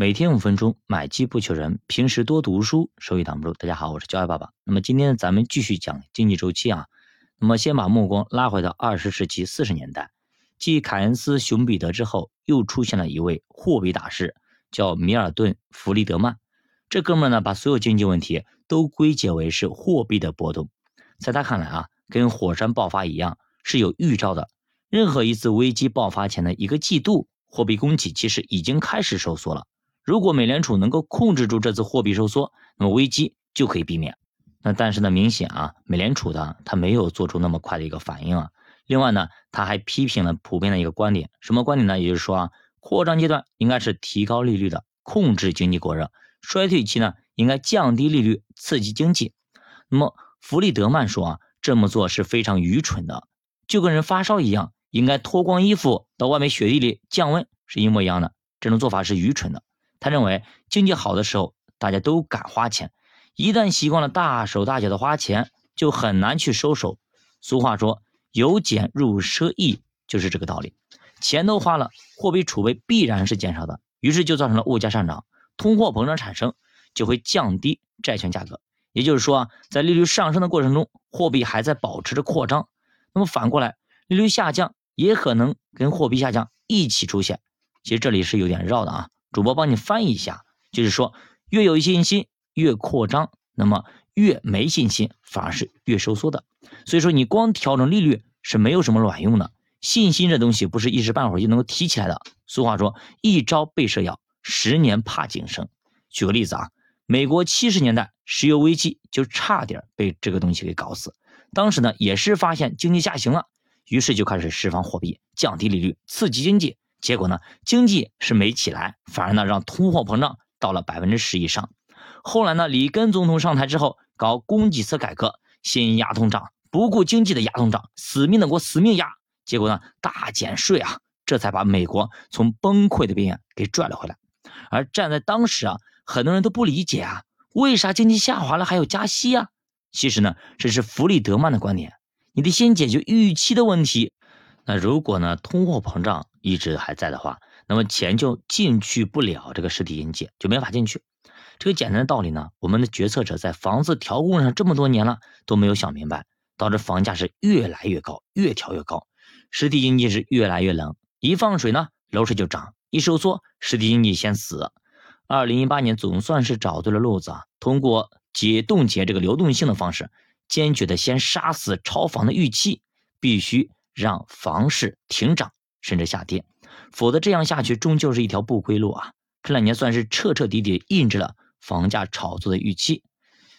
每天五分钟，买基不求人。平时多读书，收益挡不住。大家好，我是教育爸爸。那么今天咱们继续讲经济周期啊。那么先把目光拉回到二十世纪四十年代，继凯恩斯、熊彼得之后，又出现了一位货币大师，叫米尔顿·弗里德曼。这哥们儿呢，把所有经济问题都归结为是货币的波动。在他看来啊，跟火山爆发一样，是有预兆的。任何一次危机爆发前的一个季度，货币供给其实已经开始收缩了。如果美联储能够控制住这次货币收缩，那么危机就可以避免。那但是呢，明显啊，美联储的它没有做出那么快的一个反应啊。另外呢，他还批评了普遍的一个观点，什么观点呢？也就是说啊，扩张阶段应该是提高利率的，控制经济过热；衰退期呢，应该降低利率，刺激经济。那么弗里德曼说啊，这么做是非常愚蠢的，就跟人发烧一样，应该脱光衣服到外面雪地里降温是一模一样的。这种做法是愚蠢的。他认为经济好的时候，大家都敢花钱；一旦习惯了大手大脚的花钱，就很难去收手。俗话说“由俭入奢易”，就是这个道理。钱都花了，货币储备必然是减少的，于是就造成了物价上涨，通货膨胀产生，就会降低债券价格。也就是说啊，在利率上升的过程中，货币还在保持着扩张。那么反过来，利率下降也可能跟货币下降一起出现。其实这里是有点绕的啊。主播帮你翻译一下，就是说，越有信心越扩张，那么越没信心反而是越收缩的。所以说，你光调整利率是没有什么卵用的。信心这东西不是一时半会儿就能够提起来的。俗话说，一朝被蛇咬，十年怕井绳。举个例子啊，美国七十年代石油危机就差点被这个东西给搞死。当时呢，也是发现经济下行了，于是就开始释放货币，降低利率，刺激经济。结果呢，经济是没起来，反而呢让通货膨胀到了百分之十以上。后来呢，里根总统上台之后搞供给侧改革，先压通胀，不顾经济的压通胀，死命的给我死命压。结果呢，大减税啊，这才把美国从崩溃的边缘给拽了回来。而站在当时啊，很多人都不理解啊，为啥经济下滑了还要加息啊？其实呢，这是弗里德曼的观点，你得先解决预期的问题。那如果呢，通货膨胀一直还在的话，那么钱就进去不了这个实体经济，就没法进去。这个简单的道理呢，我们的决策者在房子调控上这么多年了都没有想明白，导致房价是越来越高，越调越高，实体经济是越来越冷。一放水呢，楼市就涨；一收缩，实体经济先死。二零一八年总算是找对了路子啊，通过解冻结这个流动性的方式，坚决的先杀死炒房的预期，必须。让房市停涨甚至下跌，否则这样下去终究是一条不归路啊！这两年算是彻彻底底印制了房价炒作的预期。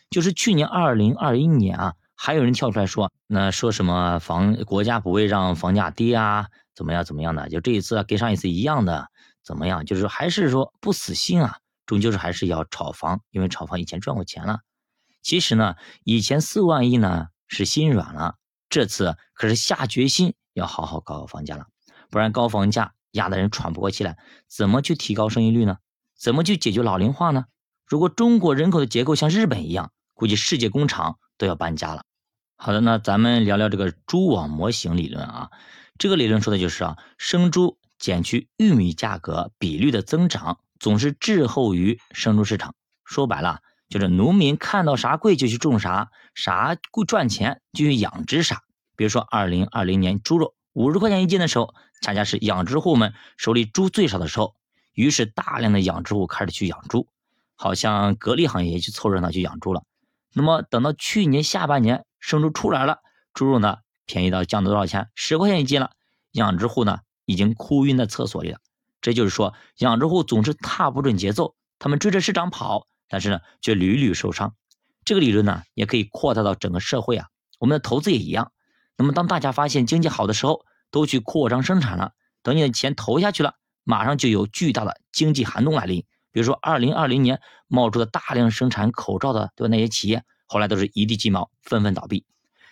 就是去年二零二一年啊，还有人跳出来说，那说什么房国家不会让房价跌啊，怎么样怎么样的？就这一次啊跟上一次一样的，怎么样？就是还是说不死心啊，终究是还是要炒房，因为炒房以前赚过钱了。其实呢，以前四万亿呢是心软了。这次可是下决心要好好搞搞房价了，不然高房价压得人喘不过气来，怎么去提高生育率呢？怎么去解决老龄化呢？如果中国人口的结构像日本一样，估计世界工厂都要搬家了。好的，那咱们聊聊这个蛛网模型理论啊，这个理论说的就是啊，生猪减去玉米价格比率的增长，总是滞后于生猪市场。说白了。就是农民看到啥贵就去种啥，啥贵赚钱就去养殖啥。比如说，二零二零年猪肉五十块钱一斤的时候，恰恰是养殖户们手里猪最少的时候，于是大量的养殖户开始去养猪，好像格力行业也去凑热闹去养猪了。那么等到去年下半年生猪出来了，猪肉呢便宜到降到多少钱？十块钱一斤了，养殖户呢已经哭晕在厕所里了。这就是说，养殖户总是踏不准节奏，他们追着市场跑。但是呢，却屡屡受伤。这个理论呢，也可以扩大到整个社会啊。我们的投资也一样。那么，当大家发现经济好的时候，都去扩张生产了，等你的钱投下去了，马上就有巨大的经济寒冬来临。比如说，二零二零年冒出的大量生产口罩的，对吧？那些企业后来都是一地鸡毛，纷纷倒闭，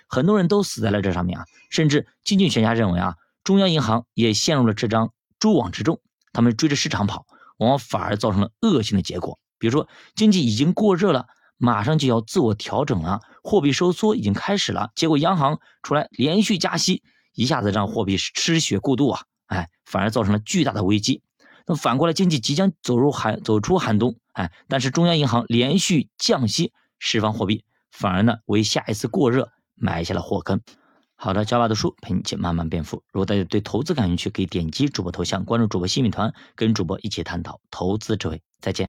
很多人都死在了这上面啊。甚至经济学家认为啊，中央银行也陷入了这张蛛网之中，他们追着市场跑，往往反而造成了恶性的结果。比如说，经济已经过热了，马上就要自我调整了，货币收缩已经开始了，结果央行出来连续加息，一下子让货币失血过度啊，哎，反而造成了巨大的危机。那反过来经济即将走入寒走出寒冬，哎，但是中央银行连续降息释放货币，反而呢为下一次过热埋下了祸根。好的，教爸读书陪你一起慢慢变富。如果大家对投资感兴趣，可以点击主播头像关注主播新米团，跟主播一起探讨投资智慧。再见。